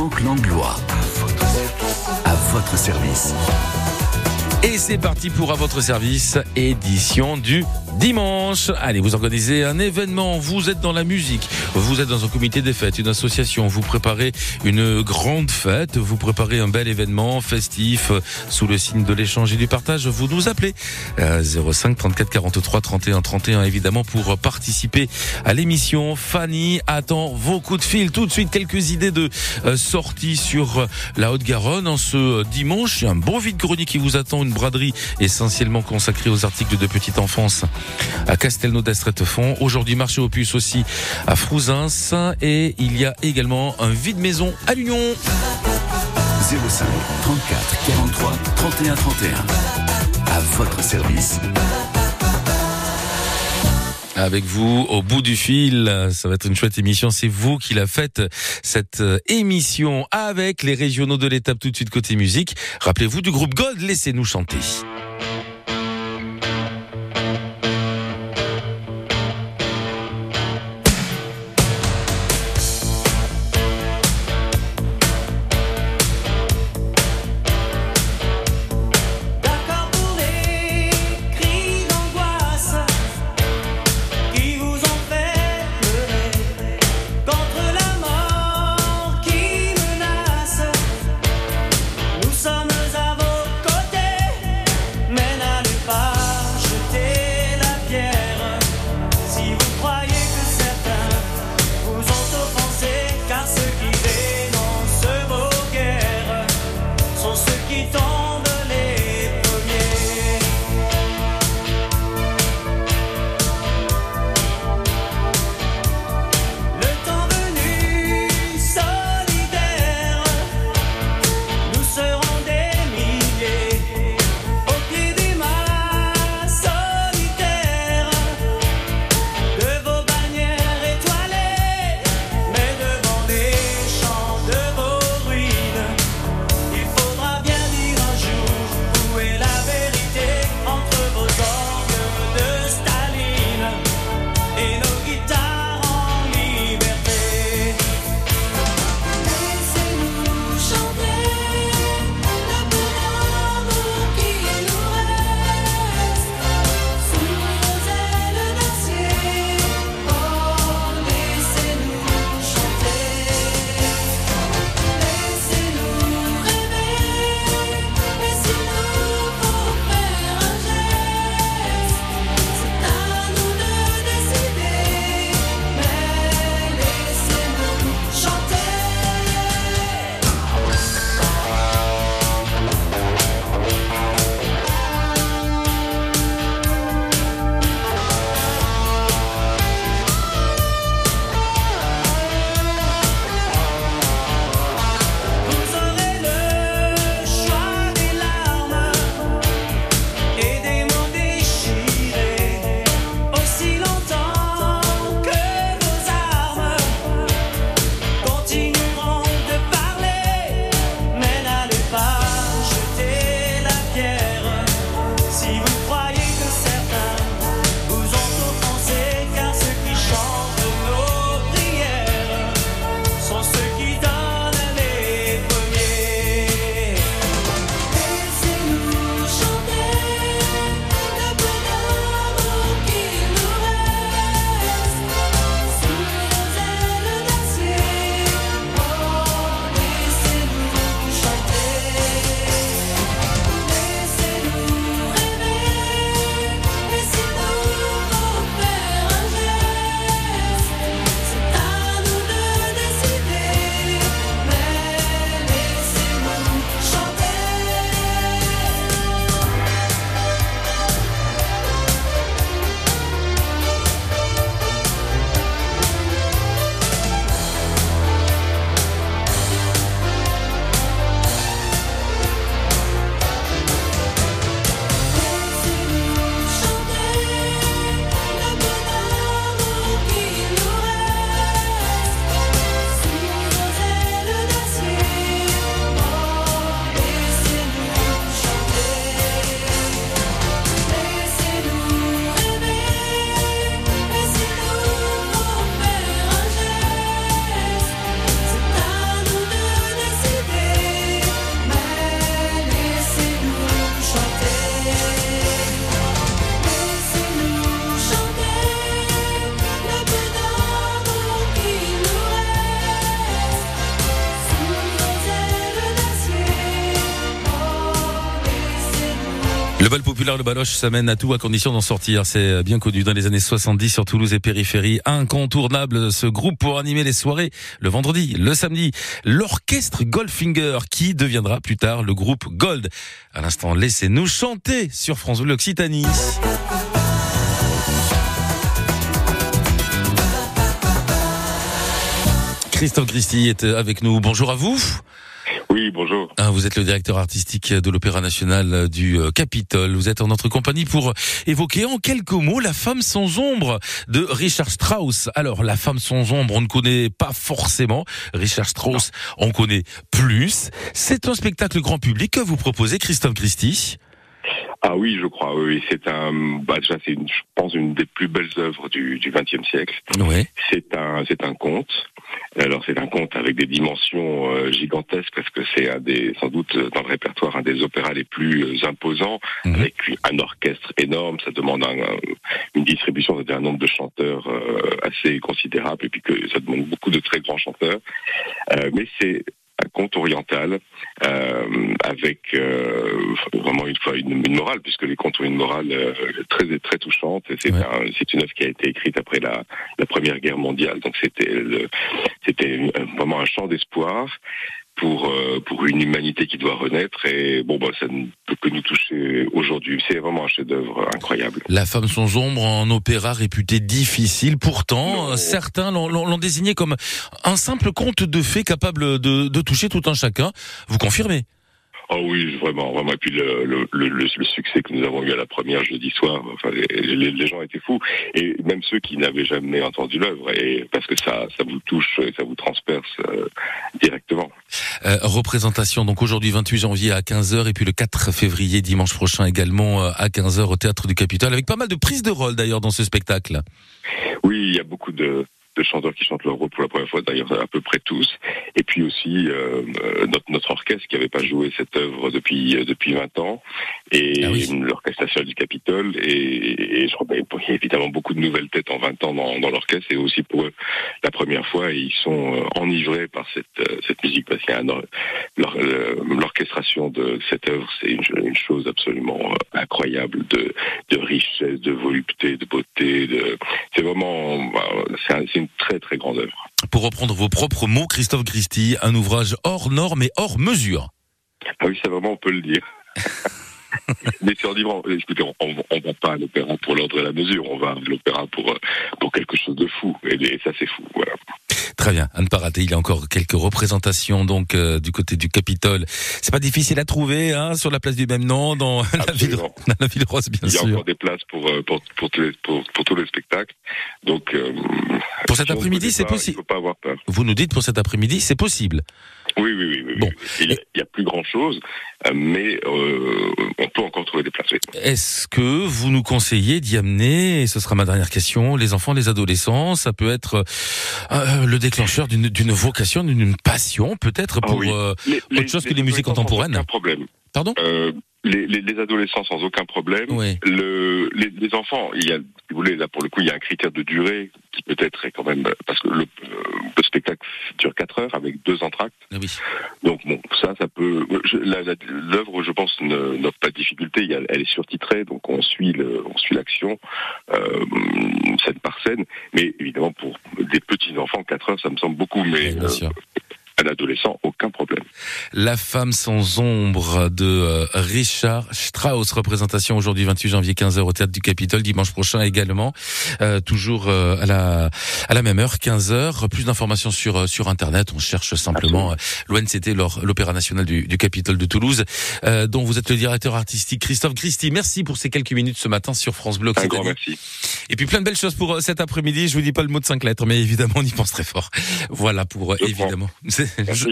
Franck Langlois. À votre service. Et c'est parti pour à votre service, édition du dimanche. Allez, vous organisez un événement, vous êtes dans la musique, vous êtes dans un comité des fêtes, une association, vous préparez une grande fête, vous préparez un bel événement festif sous le signe de l'échange et du partage, vous nous appelez 05 34 43 31 31 évidemment pour participer à l'émission. Fanny attend vos coups de fil. Tout de suite, quelques idées de euh, sortie sur la Haute-Garonne en ce dimanche. Y a un beau vide-grenier qui vous attend, braderie essentiellement consacrée aux articles de petite enfance à Castelnau d'Estrettefond. Aujourd'hui, marché aux puces aussi à Frouzins. Et il y a également un vide-maison à l'Union. 05 34 43 31 31. À votre service. Avec vous au bout du fil. Ça va être une chouette émission. C'est vous qui la faites, cette euh, émission avec les régionaux de l'étape tout de suite côté musique. Rappelez-vous du groupe Gold, laissez-nous chanter. Le baloche, ça mène à tout à condition d'en sortir. C'est bien connu dans les années 70 sur Toulouse et périphérie. Incontournable ce groupe pour animer les soirées le vendredi, le samedi. L'orchestre Goldfinger qui deviendra plus tard le groupe Gold. À l'instant, laissez-nous chanter sur France Bleu Occitanie. Christophe Christy est avec nous. Bonjour à vous. Oui, bonjour. Ah, vous êtes le directeur artistique de l'Opéra National du euh, Capitole. Vous êtes en notre compagnie pour évoquer en quelques mots La femme sans ombre de Richard Strauss. Alors, La femme sans ombre, on ne connaît pas forcément. Richard Strauss, on connaît plus. C'est un spectacle grand public que vous proposez, Christophe Christie. Ah oui, je crois. Oui, c'est un. Bah, déjà, c'est, je pense, une des plus belles œuvres du XXe siècle. Oui. C'est un, c'est un conte. Alors, c'est un conte avec des dimensions euh, gigantesques parce que c'est un des, sans doute, dans le répertoire, un des opéras les plus euh, imposants, Mhm. avec un orchestre énorme. Ça demande un, un- une distribution, c'est-à-dire un nombre de chanteurs euh, assez considérable, et puis que ça demande beaucoup de très grands chanteurs. Euh, mais c'est conte oriental euh, avec euh, vraiment une fois une, une morale puisque les contes ont une morale euh, très très touchante. Et c'est Ouais. un- une œuvre qui a été écrite après la, la première guerre mondiale. Donc c'était le- c'était vraiment un chant d'espoir pour euh, pour une humanité qui doit renaître et bon bah ça ne peut que nous toucher aujourd'hui c'est vraiment un chef-d'œuvre incroyable La femme sans ombre en opéra réputé difficile. Pourtant, Non. certains l'ont désigné comme un simple conte de fées capable de, de toucher tout un chacun. Vous confirmez? Oh oui, vraiment, vraiment. Et puis le, le, le, le- le succès que nous avons eu à la première jeudi soir, enfin, les, gens étaient fous. Et même ceux qui n'avaient jamais entendu l'œuvre, et parce que ça, ça vous touche et ça vous transperce euh, directement. Euh, représentation donc aujourd'hui 28 janvier à 15h et puis le 4 février dimanche prochain également euh, à 15h au théâtre du Capitole avec pas mal de prises de rôle d'ailleurs dans ce spectacle. Oui, il y a beaucoup de, de chanteurs qui chantent leur rôle pour la première fois, d'ailleurs à peu près tous. Et puis aussi euh, euh, notre, notre orchestre qui n'avait pas joué cette œuvre depuis euh, depuis 20 ans, et Ah oui. l'orchestre national du Capitole. Et, et je crois qu'il y a évidemment beaucoup de nouvelles têtes en 20 ans dans, dans l'orchestre, et aussi pour eux la première fois, et ils sont enivrés par cette cette musique parce qu'il y a l'orchestration de cette œuvre, c'est une, une chose absolument incroyable de de richesse, de volupté, de beauté. De... C'est vraiment, bah, c'est une très très grande œuvre. Pour reprendre vos propres mots, Christophe Christie, un ouvrage hors norme et hors mesure. Ah oui, ça vraiment on peut le dire. Mais en disant, écoutez, on, on va pas à l'opéra pour l'ordre et la mesure, on va à l'opéra pour euh, pour quelque chose de fou. Et, et ça c'est fou, voilà. Très bien, à ne pas rater. Il y a encore quelques représentations donc euh, du côté du Capitole. C'est pas difficile à trouver hein, sur la place du même nom dans la ville, dans la ville rose bien Il y a sûr. encore des places pour euh, pour pour tous les pour, pour tous les spectacles. Donc euh, Pour cet si après-midi, c'est possible. Vous nous dites pour cet après-midi, c'est possible. Oui, oui, oui. oui, Bon. Il y a, plus grand chose, mais euh, on peut encore trouver des places. Est-ce que vous nous conseillez d'y amener, et ce sera ma dernière question, les enfants, les adolescents? Ça peut être euh, le déclencheur d'une vocation, d'une passion, peut-être Ah pour. euh, Les- Autre chose que les musiques adolescents sans contemporaines? Aucun problème. Pardon? Euh, les, les, les adolescents sans aucun problème. Oui. Le, les, les enfants, il y a, si vous voulez, là pour le coup, il y a un critère de durée qui peut-être est quand même parce que le, euh, le spectacle dure 4 heures avec deux entractes. Ah Oui. Donc bon, ça, ça peut. L'œuvre, je pense, ne- n'offre pas de difficulté. Il y a- elle est surtitrée, donc on suit le, on suit l'action euh, scène par scène. Mais évidemment, pour des petits enfants, 4 heures, ça me semble beaucoup. Mais Bien euh, sûr. Un adolescent, aucun problème. La femme sans ombre de euh, Richard Strauss, représentation aujourd'hui 28 janvier 15h au théâtre du Capitole, dimanche prochain également, euh, toujours euh, à la à la même heure 15h. Plus d'informations sur euh, sur internet, on cherche simplement l'ONCT, l'Opéra national du, du Capitole de Toulouse, euh, dont vous êtes le directeur artistique Christophe Christie. Merci pour ces quelques minutes ce matin sur France Bleu Un grand merci. Et puis plein de belles choses pour euh, cet après-midi. Je vous dis pas le mot de cinq lettres, mais évidemment on y pense très fort. Voilà pour euh, Je évidemment. Je,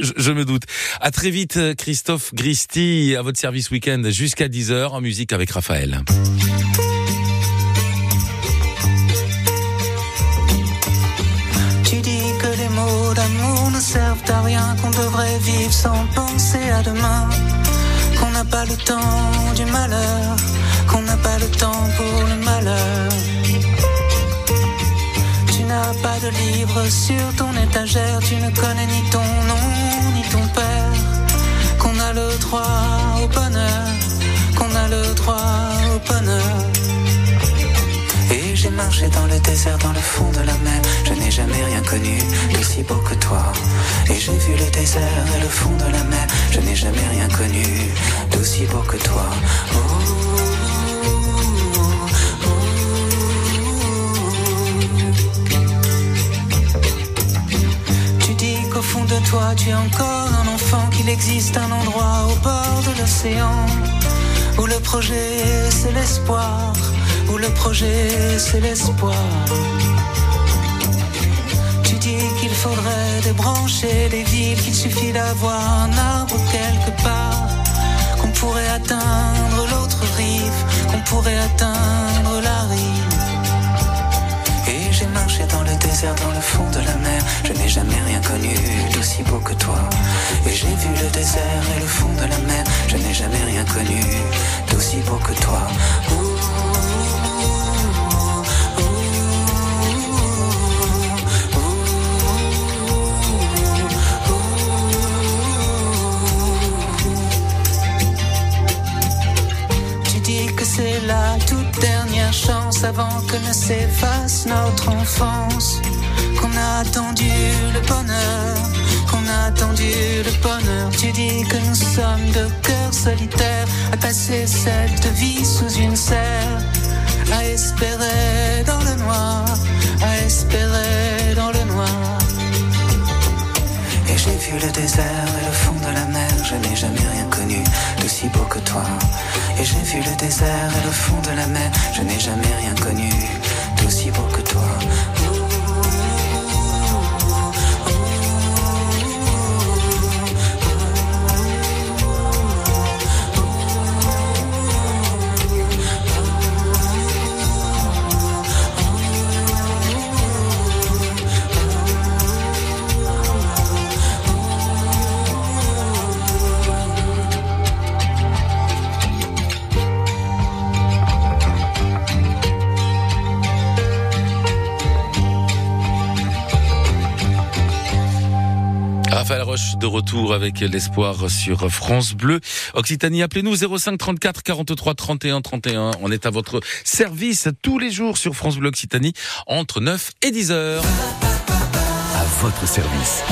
je- je me doute. À très vite, euh, Christophe Gristi, à votre service week-end jusqu'à 10h en musique avec Raphaël. Tu dis que les mots d'amour ne servent à rien, qu'on devrait vivre sans penser à demain, qu'on n'a pas le temps du malheur, qu'on n'a pas le temps pour le malheur. Tu n'as pas de livre sur ton étagère, tu ne connais ni ton nom ni ton père. Qu'on a le droit au bonheur, qu'on a le droit au bonheur. Et j'ai marché dans le désert, dans le fond de la mer. Je n'ai jamais rien connu d'aussi beau que toi. Et j'ai vu le désert et le fond de la mer. Je n'ai jamais rien connu d'aussi beau que toi. Oh. De toi, tu es encore un enfant, qu'il existe un endroit au bord de l'océan où le projet c'est l'espoir, où le projet c'est l'espoir. Tu dis qu'il faudrait débrancher les villes, qu'il suffit d'avoir un arbre quelque part, qu'on pourrait atteindre l'autre rive, qu'on pourrait atteindre la rive. Et j'ai marché dans le désert, dans le fond de la mer. Je n'ai jamais rien connu j'ai vu le désert et le fond de la mer. Je n'ai jamais rien connu d'aussi beau que toi. Tu dis que c'est la toute dernière chance avant que ne s'efface notre enfance. Qu'on a attendu le bonheur, attendu le bonheur. Tu dis que nous sommes de cœurs solitaires à passer cette vie sous une serre, à espérer dans le noir, à espérer dans le noir. Et j'ai vu le désert et le fond de la mer, je n'ai jamais rien connu d'aussi beau que toi. Et j'ai vu le désert et le fond de la mer, je n'ai jamais rien connu d'aussi beau que toi. De retour avec l'espoir sur France Bleu. Occitanie, appelez-nous 05 34 43 31 31. On est à votre service tous les jours sur France Bleu Occitanie entre 9 et 10 heures. À votre service.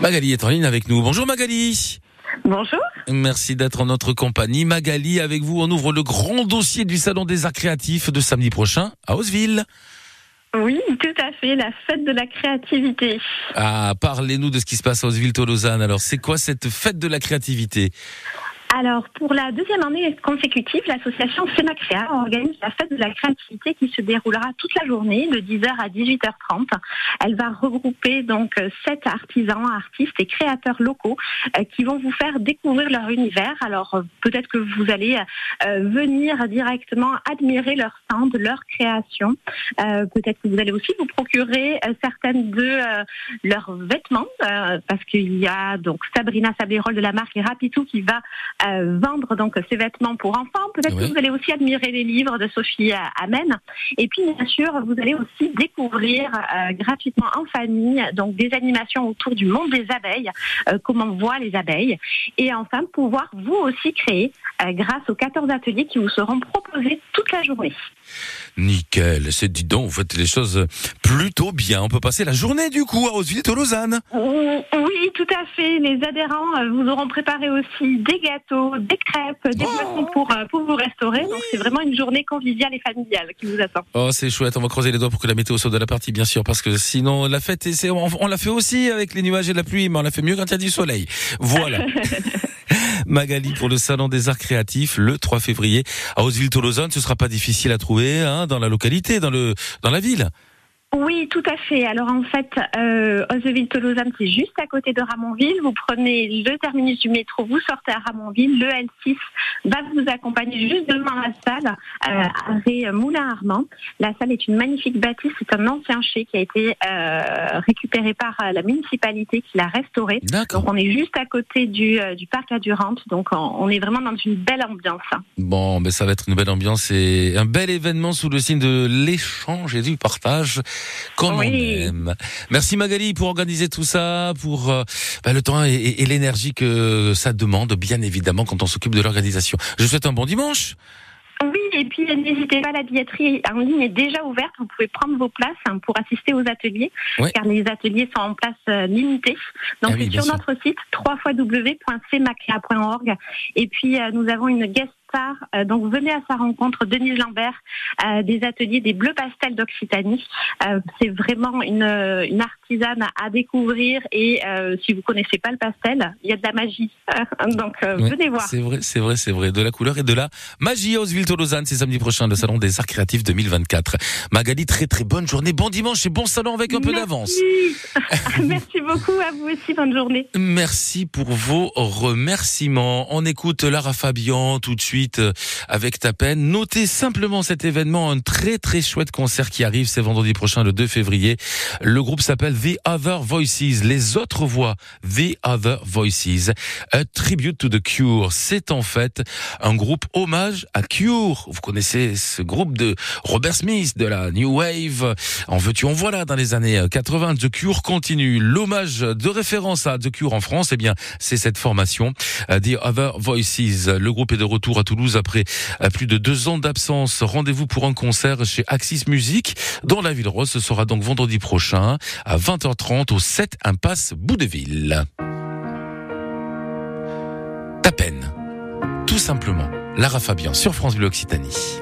Magali est en ligne avec nous. Bonjour Magali. Bonjour. Merci d'être en notre compagnie. Magali, avec vous, on ouvre le grand dossier du Salon des Arts Créatifs de samedi prochain à Oseville. Oui, tout à fait, la fête de la créativité. Ah, parlez-nous de ce qui se passe à Oseville-Tolosane. Alors, c'est quoi cette fête de la créativité? Alors, pour la deuxième année consécutive, l'association Sénacréa organise la fête de la créativité qui se déroulera toute la journée, de 10h à 18h30. Elle va regrouper donc sept artisans, artistes et créateurs locaux euh, qui vont vous faire découvrir leur univers. Alors, euh, peut-être que vous allez euh, venir directement admirer leur stand, leur création. Peut-être que vous allez aussi vous procurer certaines de leurs vêtements, parce qu'il y a donc Sabrina Sabérol de la marque Rapitou qui va euh, vendre donc ces vêtements pour enfants. Peut-être Ouais. que vous allez aussi admirer les livres de Sophie Amen. Et puis bien sûr, vous allez aussi découvrir euh, gratuitement en famille donc des animations autour du monde des abeilles, euh, comment on voit les abeilles, et enfin pouvoir vous aussi créer euh, grâce aux 14 ateliers qui vous seront proposés toute la journée. Nickel, c'est dis donc, vous faites les choses plutôt bien. On peut passer la journée du coup à Oseville-Tolosane. Oui, tout à fait. Les adhérents euh, vous auront préparé aussi des gâteaux, des crêpes, des boissons pour, euh, pour vous restaurer. Donc c'est vraiment une journée conviviale et familiale qui vous attend. Oh, c'est chouette. On va croiser les doigts pour que la météo soit de la partie, bien sûr, parce que sinon, la fête, on l'a fait aussi avec les nuages et la pluie, mais on l'a fait mieux quand il y a du soleil. Voilà. Magali pour le Salon des Arts Créatifs, le 3 février, à Oseville-Tolosane. Ce sera pas difficile à trouver, hein, dans la localité, dans le, dans la ville. Oui, tout à fait. Alors en fait, euh, Oseville-Tolosane, c'est juste à côté de Ramonville. Vous prenez le terminus du métro, vous sortez à Ramonville. Le L6 va vous accompagner juste devant la salle, euh, arrêt Moulin-Armand. La salle est une magnifique bâtisse. C'est un ancien chai qui a été euh, récupéré par euh, la municipalité qui l'a restauré. D'accord. Donc on est juste à côté du, euh, du parc à Durante. Donc on, on est vraiment dans une belle ambiance. hein. Bon, ben ça va être une belle ambiance et un bel événement sous le signe de l'échange et du partage, comme Oui. on aime. Merci Magali pour organiser tout ça, pour euh, ben, le temps et, et- et l'énergie que ça demande, bien évidemment, quand on s'occupe de l'organisation. Je vous souhaite un bon dimanche. Oui, et puis n'hésitez pas, la billetterie en ligne est déjà ouverte. Vous pouvez prendre vos places hein, pour assister aux ateliers, car les ateliers sont en place euh, limitée. Donc ah sur notre site www.cmacrea.org. Et puis euh, nous avons une guest euh, donc venez à sa rencontre, Denise Lambert, euh, des ateliers des Bleus Pastels d'Occitanie. Euh, c'est vraiment une, une, artisane à découvrir et si vous connaissez pas le pastel, il y a de la magie. donc venez voir. C'est vrai, c'est vrai, c'est vrai. De la couleur et de la magie à Oswil-Tolosane, c'est samedi prochain, le salon des arts créatifs 2024. Magali, très très bonne journée, bon dimanche et bon salon avec un peu d'avance. Merci beaucoup à vous aussi, bonne journée. Merci pour vos remerciements. On écoute Lara Fabian tout de suite euh, avec ta peine. Notez simplement cet événement, un très très chouette concert qui arrive, c'est vendredi prochain, le 2 février. Le groupe s'appelle The Other Voices, les autres voix, The Other Voices, a tribute to the Cure. C'est en fait un groupe hommage à Cure. Vous connaissez ce groupe de Robert Smith, de la New Wave. En veux-tu, en voilà dans les années 80. The Cure continue. L'hommage de référence à The Cure en France, eh bien, c'est cette formation, euh, The Other Voices. Le groupe est de retour à Toulouse après euh, plus de deux ans d'absence. Rendez-vous pour un concert chez Axis Musique dans la ville rose. Ce sera donc vendredi prochain à 20h30 au 7 Impasse Boudeville. Ta peine. Tout simplement. Lara Fabian sur France Bleu Occitanie.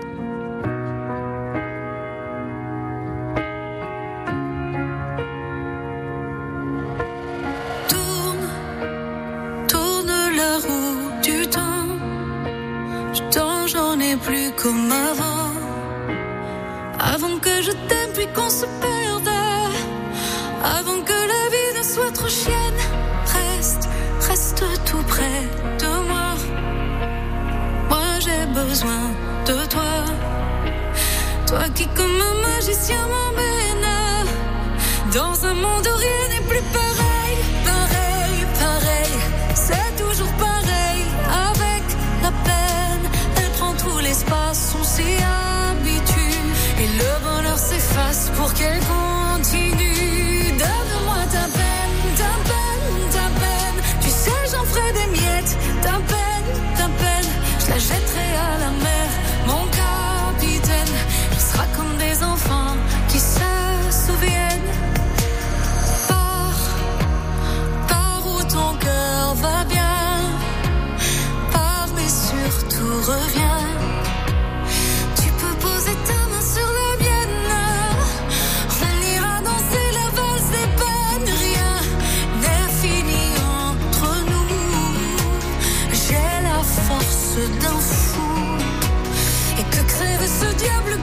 Plus comme avant. Avant que je t'aime puis qu'on se perde. Avant que la vie ne soit trop chienne. Reste, reste tout près de moi. Moi j'ai besoin de toi. Toi qui comme un magicien m'emmène. Dans un monde où rien n'est plus pareil. L'espace, on s'y habitue. Et le bonheur s'efface pour qu'elle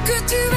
could you?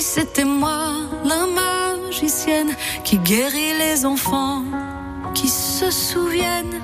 C'était moi, la magicienne, qui guérit les enfants, qui se souviennent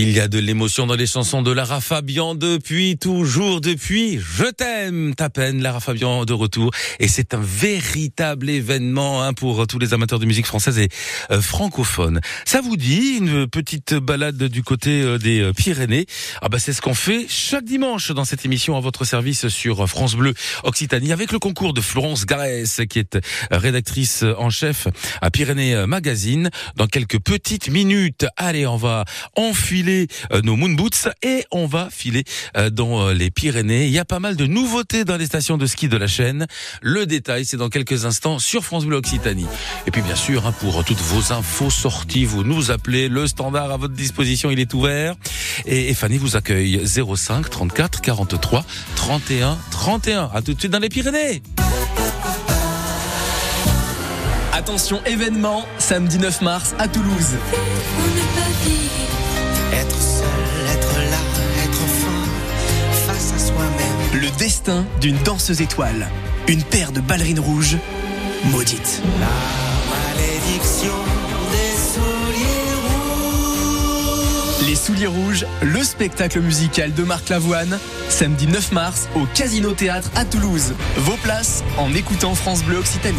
Il y a de l'émotion dans les chansons de Lara Fabian depuis toujours, depuis Je t'aime, ta peine, Lara Fabian de retour. Et c'est un véritable événement hein, pour tous les amateurs de musique française et euh, francophone. Ça vous dit une petite balade du côté euh, des euh, Pyrénées? Ah bah c'est ce qu'on fait chaque dimanche dans cette émission à votre service sur France Bleu Occitanie avec le concours de Florence Garès qui est rédactrice en chef à Pyrénées Magazine. Dans quelques petites minutes, allez, on va enfiler euh, nos moon boots et on va filer euh, dans euh, les Pyrénées. Il y a pas mal de nouveautés dans les stations de ski de la chaîne. Le détail, c'est dans quelques instants sur France Bleu Occitanie. Et puis bien sûr, hein, pour toutes vos infos sorties, vous nous appelez. Le standard à votre disposition, il est ouvert. Et, Fanny vous accueille 05 34 43 31 31. À tout de suite dans les Pyrénées. Attention événement, samedi 9 mars à Toulouse. Être seul, être là, être fort, face à soi-même. Le destin d'une danseuse étoile. Une paire de ballerines rouges maudites. La malédiction des souliers rouges. Les Souliers Rouges, le spectacle musical de Marc Lavoine, samedi 9 mars au Casino Théâtre à Toulouse. Vos places en écoutant France Bleu Occitanie.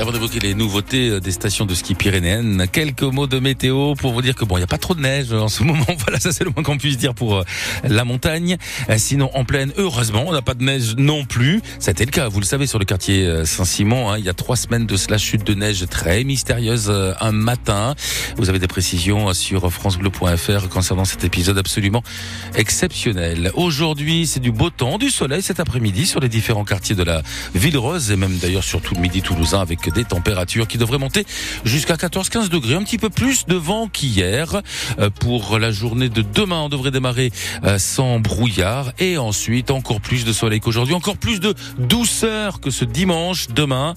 Avant d'évoquer les nouveautés euh, des stations de ski pyrénéennes, quelques mots de météo pour vous dire que bon, il n'y a pas trop de neige en ce moment. Voilà, ça c'est le moins qu'on puisse dire pour euh, la montagne. Euh, Sinon, en pleine, heureusement, on n'a pas de neige non plus. C'était le cas, vous le savez, sur le quartier Saint-Simon. hein, il y a trois semaines de cela, chute de neige très mystérieuse un matin. Vous avez des précisions sur francebleu.fr concernant cet épisode absolument exceptionnel. Aujourd'hui, c'est du beau temps, du soleil cet après-midi sur les différents quartiers de la ville rose et même d'ailleurs sur tout le midi toulousain avec des températures qui devraient monter jusqu'à 14-15 degrés, un petit peu plus de vent qu'hier. Euh, Pour la journée de demain, on devrait démarrer euh, sans brouillard et ensuite encore plus de soleil qu'aujourd'hui, encore plus de douceur que ce dimanche demain.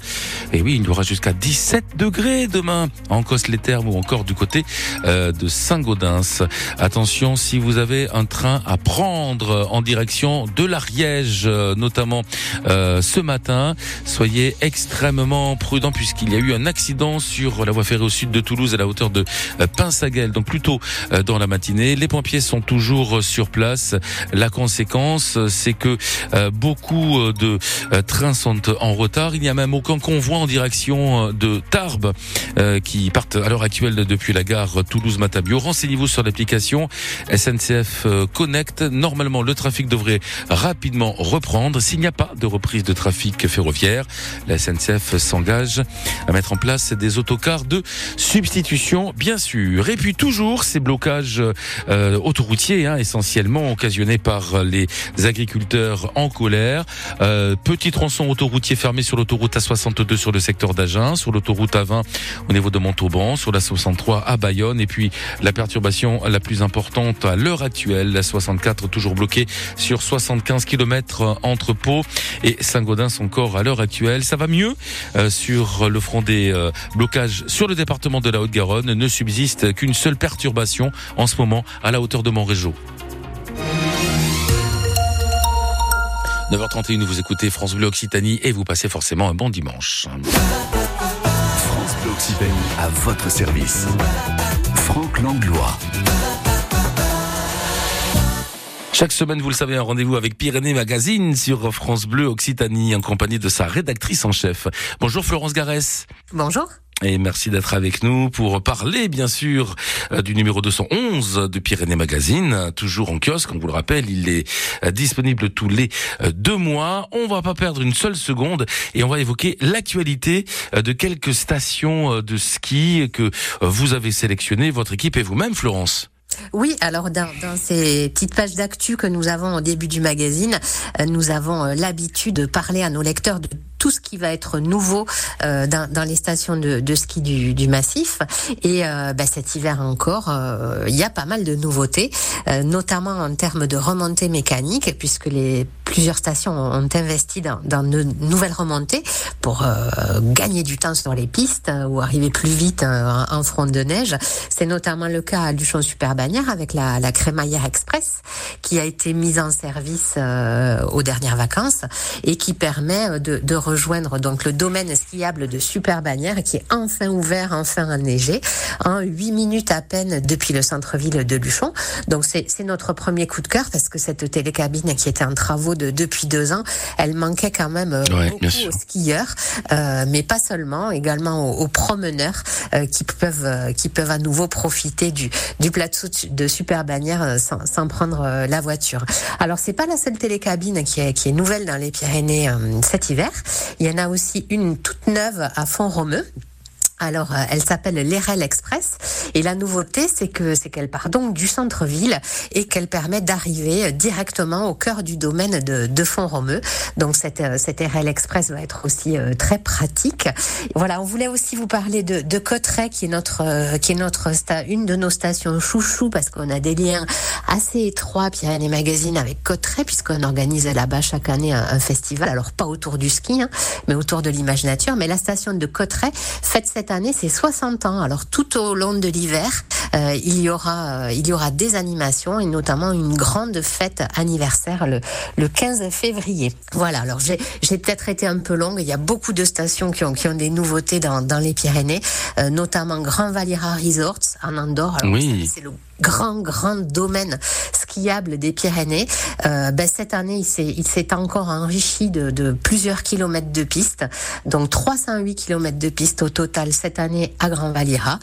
Et oui, il y aura jusqu'à 17 degrés demain en Cosse-les-Thermes ou encore du côté euh, de Saint-Gaudens. Attention si vous avez un train à prendre en direction de l'Ariège, notamment ce matin, soyez extrêmement prudents puisqu'il y a eu un accident sur la voie ferrée au sud de Toulouse à la hauteur de euh, Pinsaguel, donc plutôt euh, dans la matinée. Les pompiers sont toujours euh, sur place. La conséquence, c'est que beaucoup de trains sont en retard. Il n'y a même aucun convoi en direction de Tarbes qui partent à l'heure actuelle depuis la gare Toulouse-Matabio. Renseignez-vous sur l'application SNCF Connect. Normalement, le trafic devrait rapidement reprendre. S'il n'y a pas de reprise de trafic ferroviaire, la SNCF s'engage à mettre en place des autocars de substitution, bien sûr. Et puis toujours ces blocages euh, autoroutiers, hein, essentiellement occasionnés par les agriculteurs en colère. Euh, petit tronçon autoroutier fermé sur l'autoroute A62 sur le secteur d'Agen, sur l'autoroute A20 au niveau de Montauban, sur la 63 à Bayonne, et puis la perturbation la plus importante à l'heure actuelle, la 64 toujours bloquée sur 75 km entre Pau et Saint-Gaudens encore à l'heure actuelle. Ça va mieux euh, sur le front des euh, blocages sur le département de la Haute-Garonne. Ne subsiste qu'une seule perturbation en ce moment à la hauteur de Montrégeau. 9h31, vous écoutez France Bleu Occitanie et vous passez forcément un bon dimanche. France Bleu Occitanie, à votre service. Franck Langlois. Chaque semaine, vous le savez, un rendez-vous avec Pyrénées Magazine sur France Bleu Occitanie en compagnie de sa rédactrice en chef. Bonjour Florence Garès. Bonjour. Et merci d'être avec nous pour parler, bien sûr, euh, du numéro 211 de Pyrénées Magazine, toujours en kiosque. On vous le rappelle, il est euh, disponible tous les euh, deux mois. On va pas perdre une seule seconde et on va évoquer l'actualité de quelques stations de ski que vous avez sélectionnées, votre équipe et vous-même, Florence. Oui, alors dans, dans ces petites pages d'actu que nous avons au début du magazine, euh, nous avons euh, l'habitude de parler à nos lecteurs de tout ce qui va être nouveau euh, dans, dans les stations de, de ski du, du massif. Et euh, bah, cet hiver encore, euh, il y a pas mal de nouveautés, euh, notamment en termes de remontée mécanique, puisque les plusieurs stations ont investi dans, dans de nouvelles remontées pour euh, gagner du temps sur les pistes euh, ou arriver plus vite euh, en front de neige. C'est notamment le cas à Luchon Super Bagnères avec la, la crémaillère express qui a été mise en service aux dernières vacances et qui permet de, de rejoindre donc le domaine skiable de Super Bagnères qui est enfin ouvert, enfin enneigé, en 8 minutes à peine depuis le centre-ville de Luchon. Donc c'est notre premier coup de cœur parce que cette télécabine qui était en travaux de, depuis deux ans, elle manquait quand même euh, beaucoup aux skieurs, euh, mais pas seulement, également aux, promeneurs euh, qui peuvent euh, qui peuvent à nouveau profiter du du plateau de Super Bagnères sans, sans prendre la voiture. Alors c'est pas la seule télécabine qui est qui est nouvelle dans les Pyrénées cet hiver. Il y en a aussi une toute neuve à Font-Romeu alors, euh, elle s'appelle l'Erel Express et la nouveauté, c'est que c'est qu'elle part donc du centre-ville et qu'elle permet d'arriver directement au cœur du domaine de, de Font-Romeu. Donc, cette, euh, cette RL Express va être aussi euh, très pratique. Voilà, on voulait aussi vous parler de, de Cotteret, qui est notre, qui est notre une de nos stations chouchou parce qu'on a des liens assez étroits, Pyrénées Magazine avec Cotteret, puisqu'on organise là-bas chaque année un, festival. Alors, pas autour du ski, hein, mais autour de l'image nature. Mais la station de Cotteret fête cette année, c'est 60 ans. Alors tout au long de l'hiver, euh, il y aura euh, il y aura des animations et notamment une grande fête anniversaire le, le 15 février. Voilà. Alors j'ai j'ai peut-être été un peu longue. Il y a beaucoup de stations qui ont qui ont des nouveautés dans dans les Pyrénées, euh, notamment Grand Valira Resorts en Andorre. oui. C'est le grand, grand domaine skiable des Pyrénées. Euh, ben, cette année, il s'est, encore enrichi de, plusieurs kilomètres de pistes. Donc 308 kilomètres de pistes au total cette année à Grand Valira.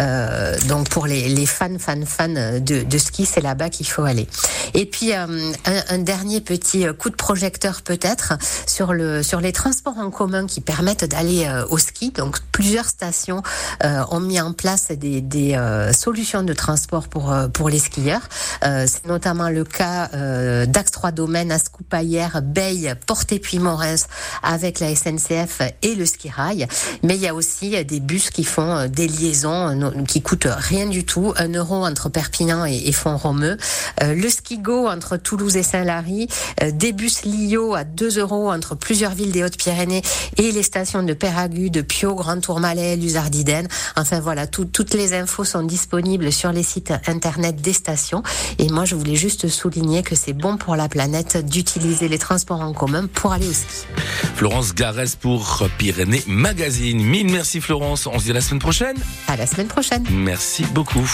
Euh, donc pour les, les, fans, fans, fans de, de ski, c'est là-bas qu'il faut aller. Et puis euh, un, un, dernier petit coup de projecteur peut-être sur le sur les transports en commun qui permettent d'aller au ski. Donc plusieurs stations ont mis en place des, des solutions de transport pour euh, pour, les skieurs. Euh, c'est notamment le cas euh, d'Axe 3 Domaine, Ascoupaillère, Beille, Porte-et-Puy-Morens avec la SNCF et le ski rail. Mais il y a aussi des bus qui font des liaisons qui coûtent rien du tout, un euro entre Perpignan et, et Font-Romeu. le Skigo entre Toulouse et Saint-Lary, des bus Lio à 2 euros entre plusieurs villes des Hautes-Pyrénées et les stations de Péragu, de Pio, Grand Tourmalet, Luzardiden. Enfin voilà, toutes les infos sont disponibles sur les sites Internet des stations. Et moi, je voulais juste souligner que c'est bon pour la planète d'utiliser les transports en commun pour aller au ski. Florence Garès pour Pyrénées Magazine. Mille merci Florence. On se dit à la semaine prochaine. À la semaine prochaine. Merci beaucoup.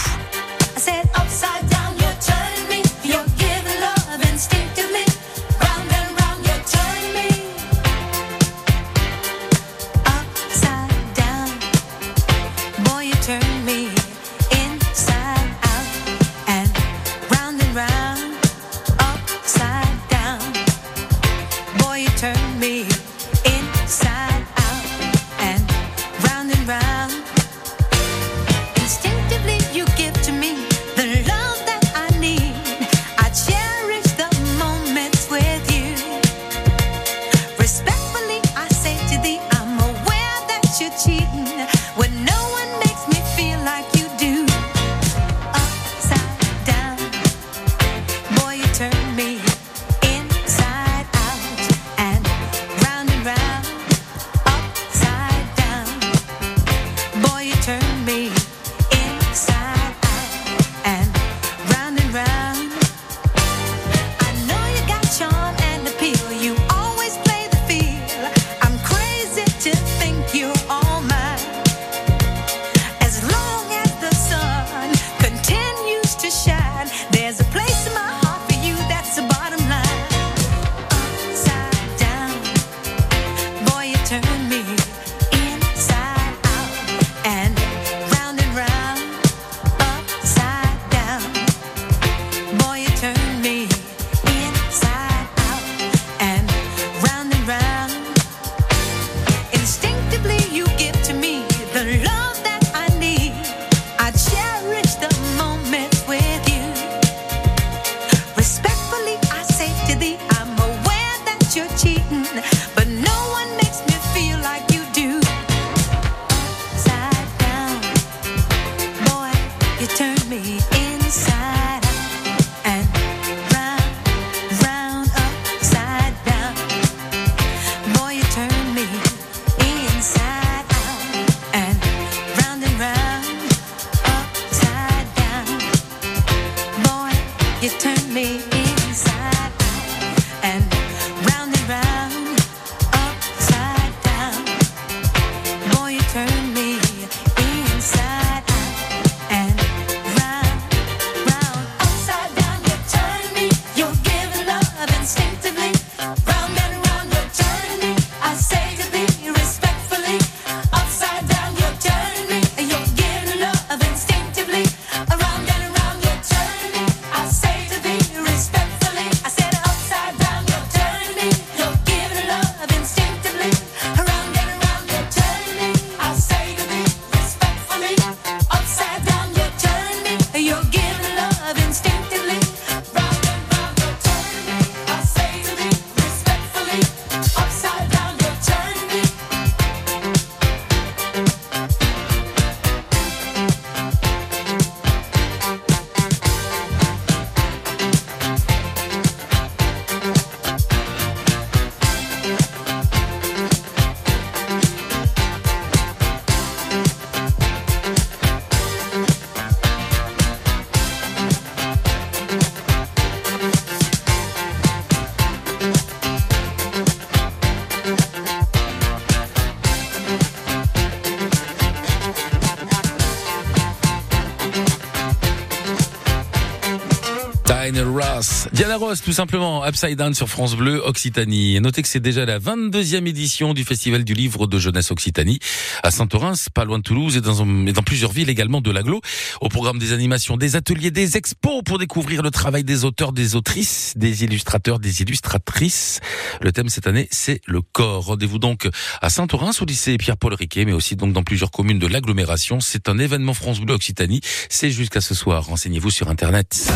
Tout simplement, Upside Down sur France Bleu Occitanie. Notez que c'est déjà la 22e édition du Festival du Livre de Jeunesse Occitanie à Saint-Orens, pas loin de Toulouse et dans, et dans plusieurs villes également de l'aglo. Au programme des animations, des ateliers, des expos pour découvrir le travail des auteurs, des autrices, des illustrateurs, des illustratrices. Le thème cette année, c'est le corps. Rendez-vous donc à Saint-Orens au lycée Pierre-Paul Riquet, mais aussi donc dans plusieurs communes de l'agglomération. C'est un événement France Bleu Occitanie. C'est jusqu'à ce soir. Renseignez-vous sur Internet.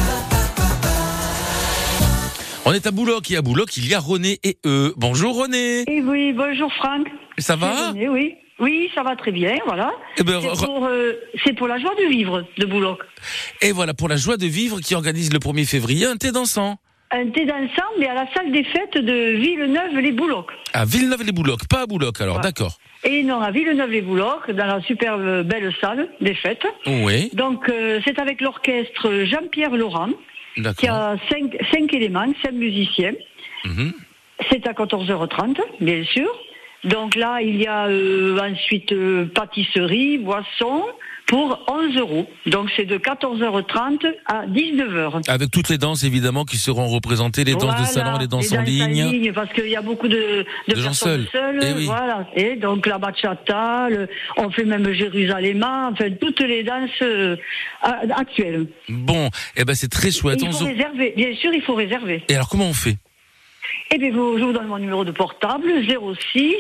On est à Bouloc et à Bouloc, il y a René et eux. Bonjour René. Et oui, bonjour Franck. Ça va René, Oui. Oui, ça va très bien, voilà. Eh ben, c'est, pour, euh, c'est pour la joie de vivre de Bouloc. Et voilà pour la joie de vivre qui organise le 1er février un thé dansant. Un thé dansant, mais à la salle des fêtes de Villeneuve-les-Boulocs. À Villeneuve-les-Boulocs, pas à Bouloc alors, Ouais. d'accord. Et non, à Villeneuve-les-Boulocs, dans la superbe belle salle des fêtes. Oui, Donc, euh, c'est avec l'orchestre Jean-Pierre Laurent, qui a cinq, cinq éléments, cinq musiciens. Mhm. C'est à 14h30, bien sûr. Donc là, il y a euh, ensuite euh, pâtisserie, boisson pour 11 euros. Donc c'est de 14h30 à 19h. Avec toutes les danses évidemment qui seront représentées, les danses de salon et les danses en ligne. parce qu'il y a beaucoup de, de De gens personnes seuls. seules. Eh oui. Voilà. Et donc la bachata, le- on fait même Jérusalem, enfin toutes les danses euh, actuelles. Bon, eh ben c'est très chouette. il faut se- réserver, bien sûr, il faut réserver. Et alors comment on fait? Eh bien, vous- je vous donne mon numéro de portable 06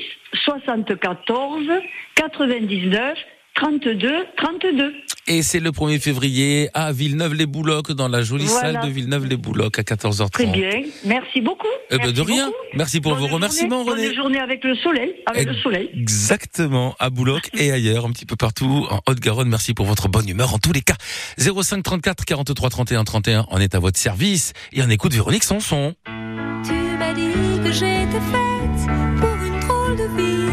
74 99 32 32. Et c'est le 1er février à Villeneuve-les-Boulocs, dans la jolie Voilà. salle de Villeneuve-les-Boulocs à 14h30. Très bien. Merci beaucoup. Eh ben, Merci de rien. beaucoup. Merci pour Bonne vos remerciements, journée, René. Bonne journée avec le soleil. Avec le soleil. Exactement, à Bouloc et ailleurs, un petit peu partout en Haute-Garonne. Merci pour votre bonne humeur en tous les cas. 05 34 43 31 31, on est à votre service et on écoute Véronique Sanson. Tu m'as dit que j'étais faite pour une drôle de vie.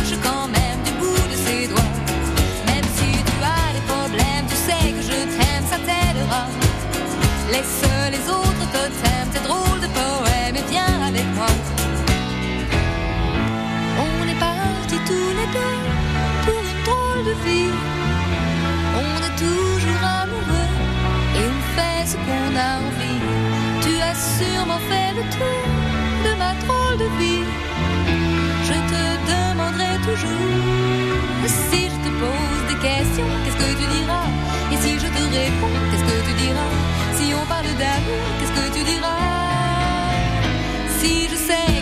Laisse les autres totems, tes drôles de poèmes et viens avec moi. On est partis tous les deux pour une drôle de vie. On est toujours amoureux et on fait ce qu'on a envie. Tu as sûrement fait le tour de ma drôle de vie. Je te demanderai toujours si je te pose des questions, qu'est-ce que tu diras? Et si je te réponds, qu'est-ce que tu diras? Si on parle d'amour, qu'est-ce que tu diras? Si je sais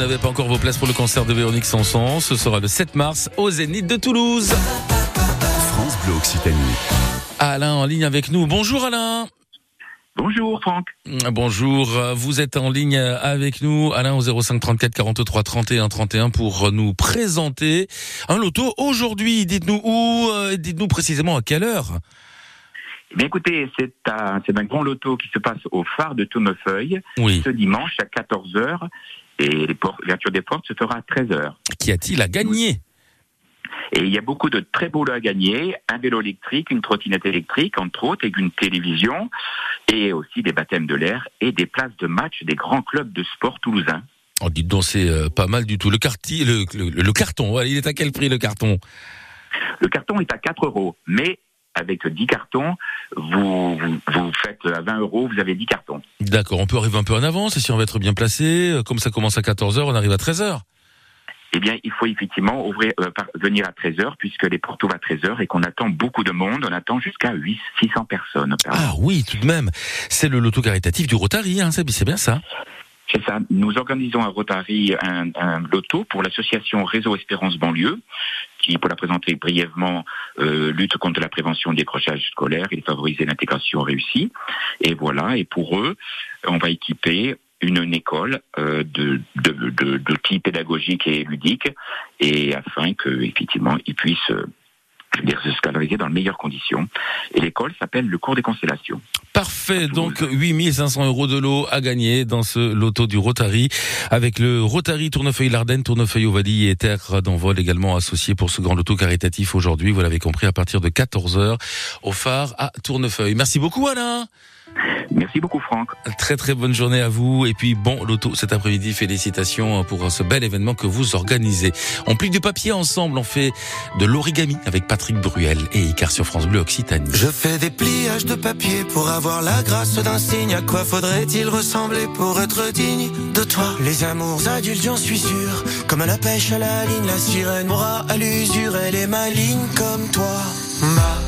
n'avez pas encore vos places pour le concert de Véronique Sanson Ce sera le 7 mars au Zénith de Toulouse. France Bleu Occitanie. Alain en ligne avec nous. Bonjour Alain. Bonjour Franck. Bonjour, vous êtes en ligne avec nous, Alain au 05 34 43 31 31 pour nous présenter un loto aujourd'hui. Dites-nous où, euh, dites-nous précisément à quelle heure. Eh Bien écoutez, c'est un, c'est un grand loto qui se passe au phare de Tournefeuille Oui. ce dimanche à 14h. Et l'ouverture des portes se fera à 13h. Qu'y a-t-il à gagner? Et il y a beaucoup de très beaux lots à gagner, un vélo électrique, une trottinette électrique, entre autres, et une télévision, et aussi des baptêmes de l'air et des places de match des grands clubs de sport toulousains. Oh, dites donc, c'est euh, pas mal du tout. Le, quartier, le, le, le carton, il est à quel prix le carton? Le carton est à 4 euros, mais avec 10 cartons, vous, vous, vous, faites à 20 euros, vous avez 10 cartons. D'accord, on peut arriver un peu en avance, et si on veut être bien placé, euh, comme ça commence à 14h, on arrive à 13h eh bien, il faut effectivement ouvrir, euh, venir à 13h, puisque les portes ouvrent à 13h et qu'on attend beaucoup de monde. On attend jusqu'à 600 personnes. ah oui, tout de même. C'est le loto caritatif du Rotary, hein, c'est bien ça c'est ça. Nous organisons à Rotary un, un loto pour l'association Réseau Espérance Banlieue, qui, pour la présenter brièvement, euh, lutte contre la prévention du décrochage scolaire et favoriser l'intégration réussie. Et voilà. Et pour eux, on va équiper une, école euh, de, de, de, d'outils pédagogiques et ludiques, et afin que effectivement ils puissent euh, se scolariser dans les meilleures conditions. Et l'école s'appelle le cours des constellations. Parfait, donc 8500 euros de lot à gagner dans ce loto du Rotary, avec le Rotary Tournefeuille-Lardenne, Tournefeuille-Ovalie et Terre d'envol également associé pour ce grand loto caritatif aujourd'hui, vous l'avez compris, à partir de 14h au phare à Tournefeuille. Merci beaucoup Alain Merci beaucoup Franck. Très très bonne journée à vous et puis bon loto cet après-midi. Félicitations pour ce bel événement que vous organisez. On plie du papier ensemble, on fait de l'origami avec Patrick Bruel et Icar sur France Bleu Occitanie. Je fais des pliages de papier pour avoir la grâce d'un signe. À quoi faudrait-il ressembler pour être digne de toi? Les amours adultes, j'en suis sûr. Comme à la pêche à la ligne, la sirène m'aura à l'usure. Elle est maligne comme toi. Ma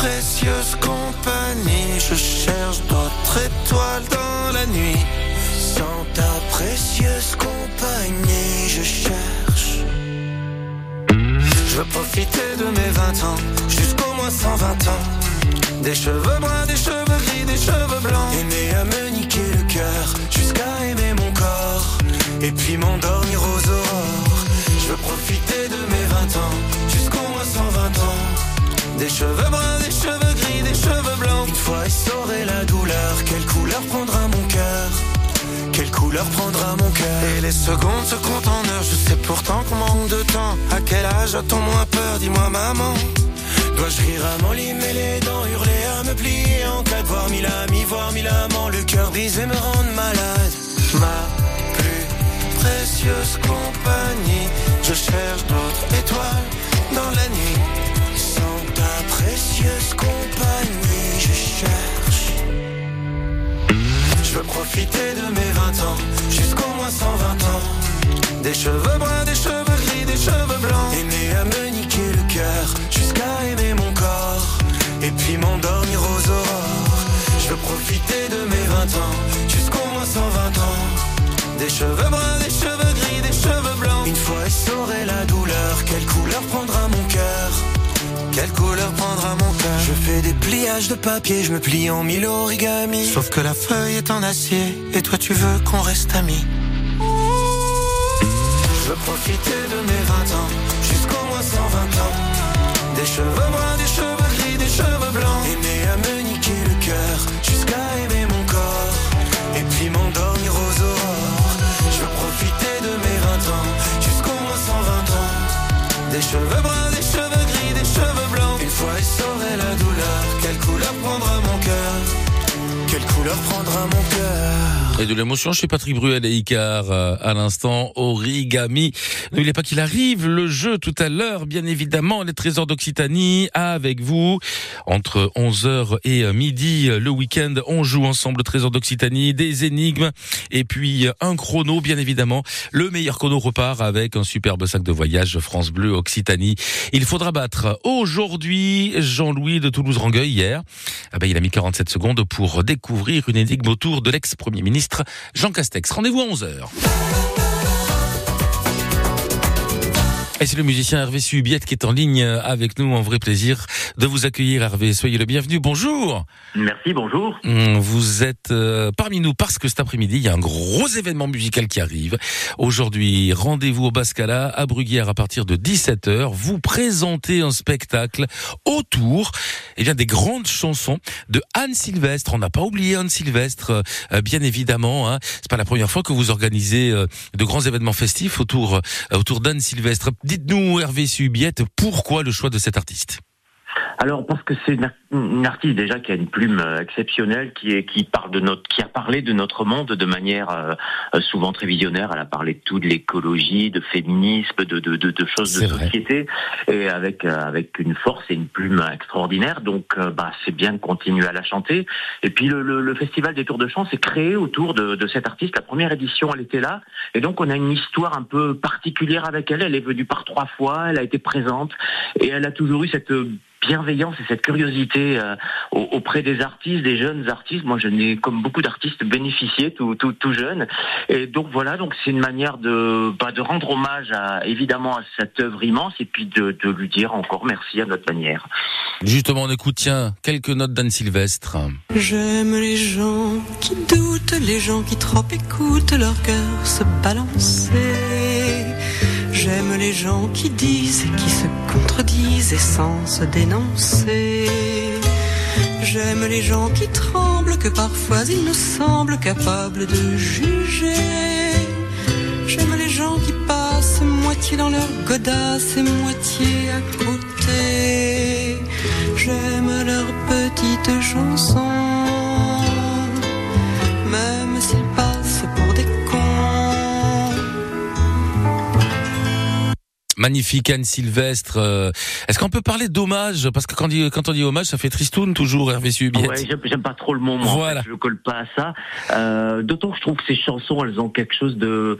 précieuse compagnie. Je cherche d'autres étoiles dans la nuit. Sans ta précieuse compagnie, je cherche. Je veux profiter de mes 20 ans, jusqu'au moins 120 ans. Des cheveux bruns, des cheveux gris, des cheveux blancs. Aimer à me niquer le cœur, jusqu'à aimer mon corps. Et puis m'endormir aux aurores. Je veux profiter de mes 20 ans, jusqu'au moins 120 ans. Des cheveux bruns, des cheveux gris, des cheveux blancs. Une fois essoré la douleur, quelle couleur prendra mon cœur? Quelle couleur prendra mon cœur? Et les secondes se comptent en heures, je sais pourtant qu'on manque de temps. À quel âge a-t-on moins peur? Dis-moi maman. Dois-je rire à mon lit, mais les dents, hurler à me plier en de voir mille amis, voir mille amants, le cœur brisé me rendre malade. Ma plus précieuse compagnie, je cherche d'autres étoiles dans la nuit précieuse compagnie, je cherche. Je veux profiter de mes 20 ans, jusqu'au moins 120 ans. Des cheveux bruns, des cheveux gris, des cheveux blancs. Aimer à me niquer le cœur, jusqu'à aimer mon corps. Et puis m'endormir aux aurores. Je veux profiter de mes 20 ans, jusqu'au moins 120 ans. Des cheveux bruns, des cheveux gris, des cheveux blancs. Une fois essoré la douleur, quelle couleur prendra mon cœur quelle couleur prendra mon cœur Je fais des pliages de papier, je me plie en mille origami. Sauf que la feuille est en acier, et toi tu veux qu'on reste amis. Je veux profiter de mes 20 ans, prendra mon et de l'émotion chez Patrick Bruel et Icar euh, à l'instant origami. N'oubliez pas qu'il arrive le jeu tout à l'heure, bien évidemment, les trésors d'Occitanie avec vous entre 11h et euh, midi le week-end. On joue ensemble trésors d'Occitanie, des énigmes et puis euh, un chrono, bien évidemment. Le meilleur chrono repart avec un superbe sac de voyage France Bleu Occitanie. Il faudra battre aujourd'hui Jean-Louis de Toulouse-Rangueil hier. Ah ben, il a mis 47 secondes pour découvrir une énigme autour de l'ex-premier ministre Jean Castex. Rendez-vous à 11h. Et c'est le musicien Hervé Subiette qui est en ligne avec nous. Un vrai plaisir de vous accueillir, Hervé. Soyez le bienvenu. Bonjour. Merci, bonjour. Hum, Vous êtes euh, parmi nous parce que cet après-midi, il y a un gros événement musical qui arrive. Aujourd'hui, rendez-vous au Bascala à Bruguière à partir de 17h. Vous présentez un spectacle autour eh bien, des grandes chansons de Anne Sylvestre. On n'a pas oublié Anne Sylvestre, euh, bien évidemment. Hein. C'est pas la première fois que vous organisez euh, de grands événements festifs autour, euh, autour d'Anne Sylvestre. Dites-nous, Hervé Subiette, pourquoi le choix de cet artiste? Alors parce que c'est une, ar- une artiste déjà qui a une plume euh, exceptionnelle, qui est qui parle de notre, qui a parlé de notre monde de manière euh, euh, souvent très visionnaire. Elle a parlé de tout, de l'écologie, de féminisme, de de, de, de choses de vrai. société, et avec euh, avec une force et une plume extraordinaire. Donc euh, bah c'est bien de continuer à la chanter. Et puis le, le, le festival des Tours de Chant s'est créé autour de, de cette artiste. La première édition, elle était là, et donc on a une histoire un peu particulière avec elle. Elle est venue par trois fois, elle a été présente, et elle a toujours eu cette euh, bienveillance et cette curiosité euh, au- auprès des artistes, des jeunes artistes. Moi, je n'ai, comme beaucoup d'artistes, bénéficié tout, tout, tout jeune. Et donc voilà, donc c'est une manière de, bah, de rendre hommage à, évidemment à cette œuvre immense et puis de, de lui dire encore merci à notre manière. Justement, on écoute, tiens, quelques notes d'Anne Sylvestre. J'aime les gens qui doutent, les gens qui trop écoutent leur cœur se balancer. J'aime les gens qui disent et qui se contredisent et sans se dénoncer. J'aime les gens qui tremblent, que parfois ils nous semblent capables de juger. J'aime les gens qui passent moitié dans leur godasse et moitié à côté. J'aime leurs petites chansons, même s'ils Magnifique Anne Sylvestre. euh, Est-ce qu'on peut parler d'hommage? Parce que quand, on dit- quand on dit hommage, ça fait tristoun toujours, Hervé Subiette. Ouais, j'aime, pas trop le en Voilà. fait, je colle pas à ça. Euh, d'autant que je trouve que ces chansons, elles ont quelque chose de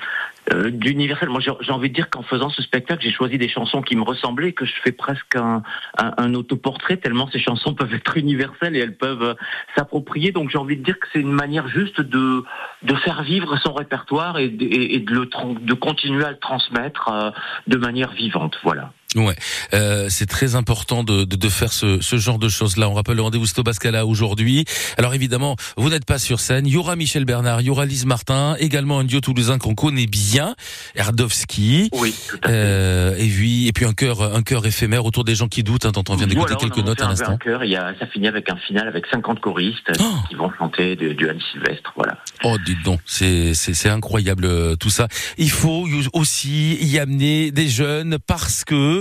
euh, d'universel. Moi, j'ai, envie de dire qu'en faisant ce spectacle, j'ai choisi des chansons qui me ressemblaient, que je fais presque un, autoportrait tellement ces chansons peuvent être universelles et elles peuvent euh, s'approprier. Donc, j'ai envie de dire que c'est une manière juste de de faire vivre son répertoire et, de- le de continuer à le transmettre euh, de manière vivante. Voilà. Ouais, euh, c'est très important de, de, de faire ce, ce genre de choses-là. On rappelle le rendez-vous c'est au Bascala aujourd'hui. Alors évidemment, vous n'êtes pas sur scène. Il y aura Michel Bernard, il y aura Lise Martin, également un duo toulousain qu'on connaît bien, Erdowski. Oui, tout à Euh, et puis et puis un cœur un cœur éphémère autour des gens qui doutent. Hein, dont on vient d'écouter Voilà, quelques notes à un l'instant. y a, ça finit avec un final avec 50 choristes Oh. qui vont chanter du, du Anne Sylvestre. Voilà. Oh, dites donc, c'est c'est c'est incroyable euh, tout ça. Il faut aussi y amener des jeunes parce que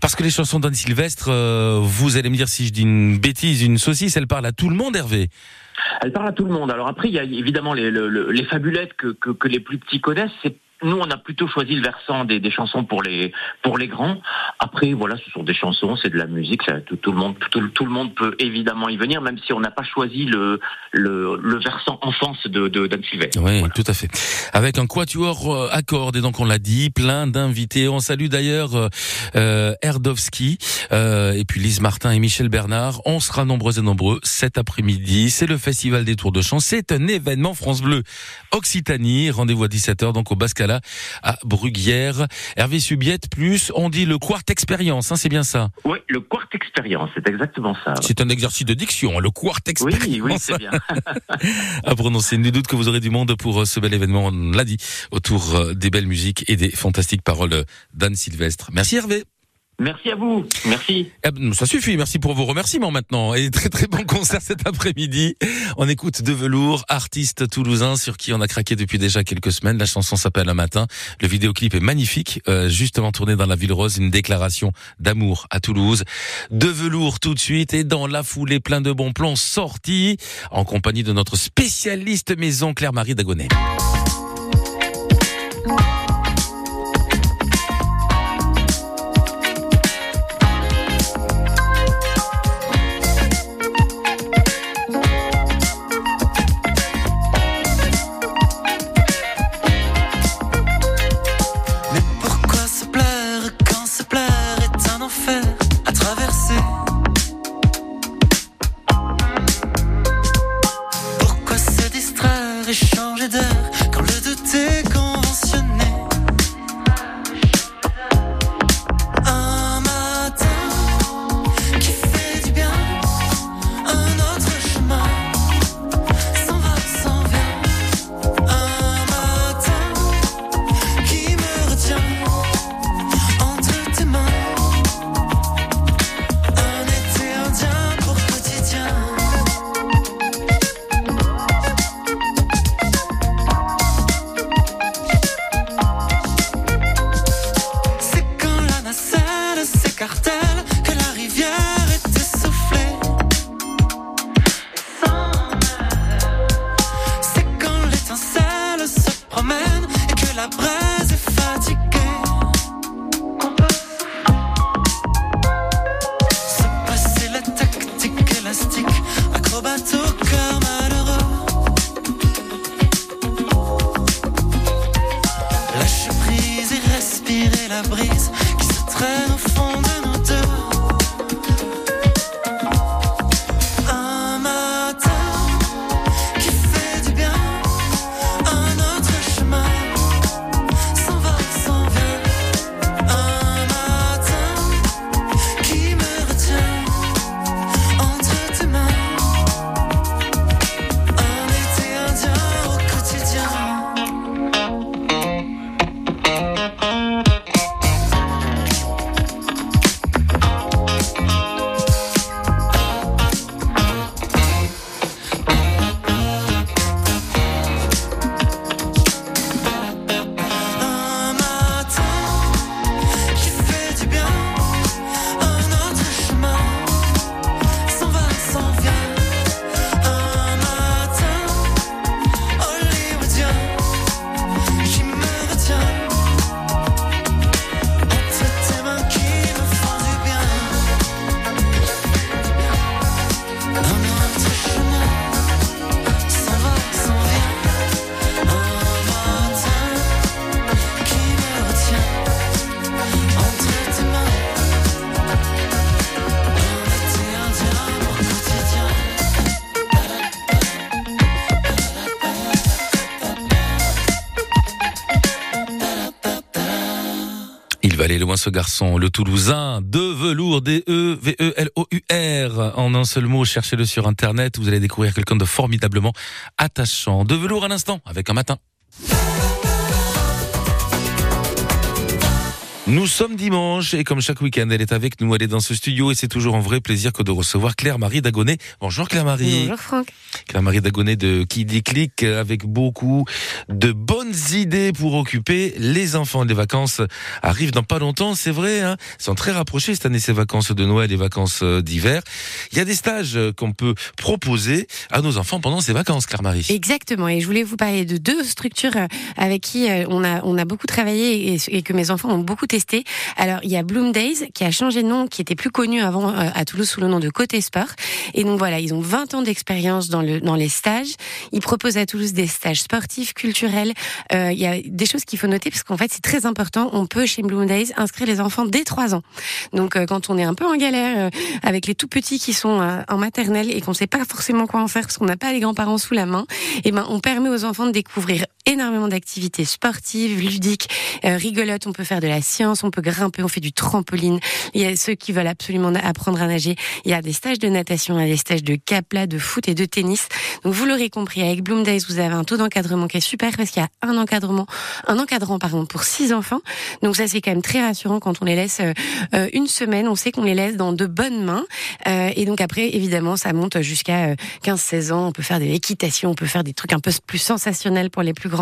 parce que les chansons d'Anne Sylvestre, euh, vous allez me dire si je dis une bêtise, une saucisse, elle parle à tout le monde, Hervé. Elle parle à tout le monde. Alors après, il y a évidemment les, le- le- les fabulettes que, les plus petits connaissent. Nous, on a plutôt choisi le versant des, chansons pour les pour les grands. Après, voilà, ce sont des chansons, c'est de la musique. Tout, le monde, tout, le monde peut évidemment y venir, même si on n'a pas choisi le, le versant enfance de d'Anne Sylvestre. Oui, tout à fait. Avec un quatuor euh, à cordes, et donc on l'a dit, plein d'invités. On salue d'ailleurs euh, euh, Erdowski, euh, et puis Lise Martin et Michel Bernard. On sera nombreux et nombreux cet après-midi. C'est le Festival des Tours de Chant. C'est un événement France Bleu Occitanie. Rendez-vous à 17h, donc au Bascala à Bruguière. Hervé Subiette, plus, on dit le Quart Expérience, hein, c'est bien ça? Oui, le Quart Expérience, c'est exactement ça. C'est un exercice de diction, hein, le Quart Expérience. Oui, oui, c'est bien. à prononcer. Nul doute que vous aurez du monde pour euh, ce bel événement, on l'a dit, autour euh, des belles musiques et des fantastiques paroles d'Anne Sylvestre. Merci Hervé. Merci à vous. Merci. Eh ben, ça suffit, merci pour vos remerciements maintenant. Et très très bon concert cet après-midi. On écoute De Velours, artiste toulousain sur qui on a craqué depuis déjà quelques semaines. La chanson s'appelle Un matin. Le vidéoclip est magnifique, euh, justement tourné dans la ville rose, une déclaration d'amour à Toulouse. De Velours tout de suite et dans la foulée plein de bons plans sortis en compagnie de notre spécialiste maison Claire-Marie Dagonet. Ce garçon, le Toulousain, de velours, D-E-V-E-L-O-U-R. En un seul mot, cherchez-le sur Internet, vous allez découvrir quelqu'un de formidablement attachant. De velours à l'instant, avec un matin. Nous sommes dimanche et comme chaque week-end, elle est avec nous, elle est dans ce studio et c'est toujours un vrai plaisir que de recevoir Claire-Marie Dagonet. Bonjour Claire-Marie. Bonjour Franck. Claire-Marie Dagonet de Qui déclic avec beaucoup de bonnes idées pour occuper les enfants. Les vacances arrivent dans pas longtemps, c'est vrai, hein sont très rapprochés cette année ces vacances de Noël et vacances euh, d'hiver. Il y a des stages euh, qu'on peut proposer à nos enfants pendant ces vacances, Claire-Marie. Exactement. Et je voulais vous parler de deux structures euh, avec qui on a, on a beaucoup travaillé et, et que mes enfants ont beaucoup Alors, il y a Bloom Days qui a changé de nom, qui était plus connu avant euh, à Toulouse sous le nom de Côté Sport. Et donc voilà, ils ont 20 ans d'expérience dans, le, dans les stages. Ils proposent à Toulouse des stages sportifs, culturels. Euh, il y a des choses qu'il faut noter parce qu'en fait, c'est très important. On peut, chez Bloom Days, inscrire les enfants dès 3 ans. Donc, euh, quand on est un peu en galère euh, avec les tout petits qui sont euh, en maternelle et qu'on sait pas forcément quoi en faire parce qu'on n'a pas les grands-parents sous la main, et ben, on permet aux enfants de découvrir énormément d'activités sportives, ludiques, euh, rigolotes. On peut faire de la science, on peut grimper, on fait du trampoline. Il y a ceux qui veulent absolument apprendre à nager. Il y a des stages de natation, il y a des stages de capla, de foot et de tennis. Donc vous l'aurez compris, avec Bloom Days, vous avez un taux d'encadrement qui est super parce qu'il y a un encadrement, un encadrant pardon pour six enfants. Donc ça c'est quand même très rassurant quand on les laisse euh, euh, une semaine. On sait qu'on les laisse dans de bonnes mains. Euh, et donc après, évidemment, ça monte jusqu'à euh, 15-16 ans. On peut faire de l'équitation, on peut faire des trucs un peu plus sensationnels pour les plus.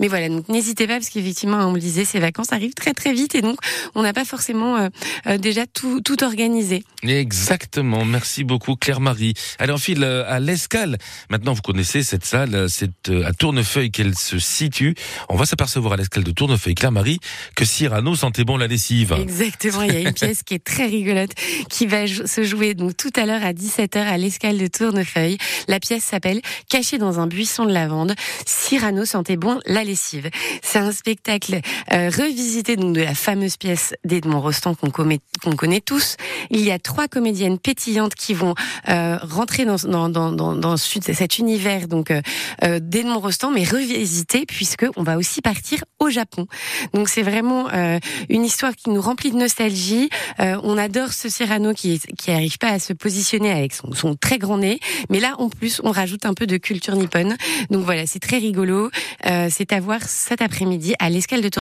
Mais voilà, donc n'hésitez pas parce qu'effectivement, on le disait, ces vacances arrivent très très vite et donc on n'a pas forcément euh, euh, déjà tout, tout organisé. Exactement, merci beaucoup Claire-Marie. Allez, on file euh, à l'Escale. Maintenant, vous connaissez cette salle, c'est à Tournefeuille qu'elle se situe. On va s'apercevoir à l'Escale de Tournefeuille, Claire-Marie, que Cyrano sentait bon la lessive. Exactement, il y a une pièce qui est très rigolote qui va se jouer donc tout à l'heure à 17h à l'escale de Tournefeuille. La pièce s'appelle Caché dans un buisson de lavande, Cyrano sentait bon la lessive. C'est un spectacle euh, revisité donc de la fameuse pièce d'Edmond Rostand qu'on qu'on connaît tous. Il y a trois comédiennes pétillantes qui vont euh, rentrer dans, dans, dans, dans, dans ce- cet univers donc euh, euh, d'Edmond Rostand, mais revisité puisque on va aussi partir au Japon. Donc c'est vraiment euh, une histoire qui nous remplit de nostalgie. Euh, on adore ce Cyrano qui qui arrive pas à se positionner avec son, son très grand nez, mais là en plus on rajoute un peu de culture nippone. Donc voilà, c'est très rigolo. Euh, c'est à voir cet après-midi à l'escale de Tour-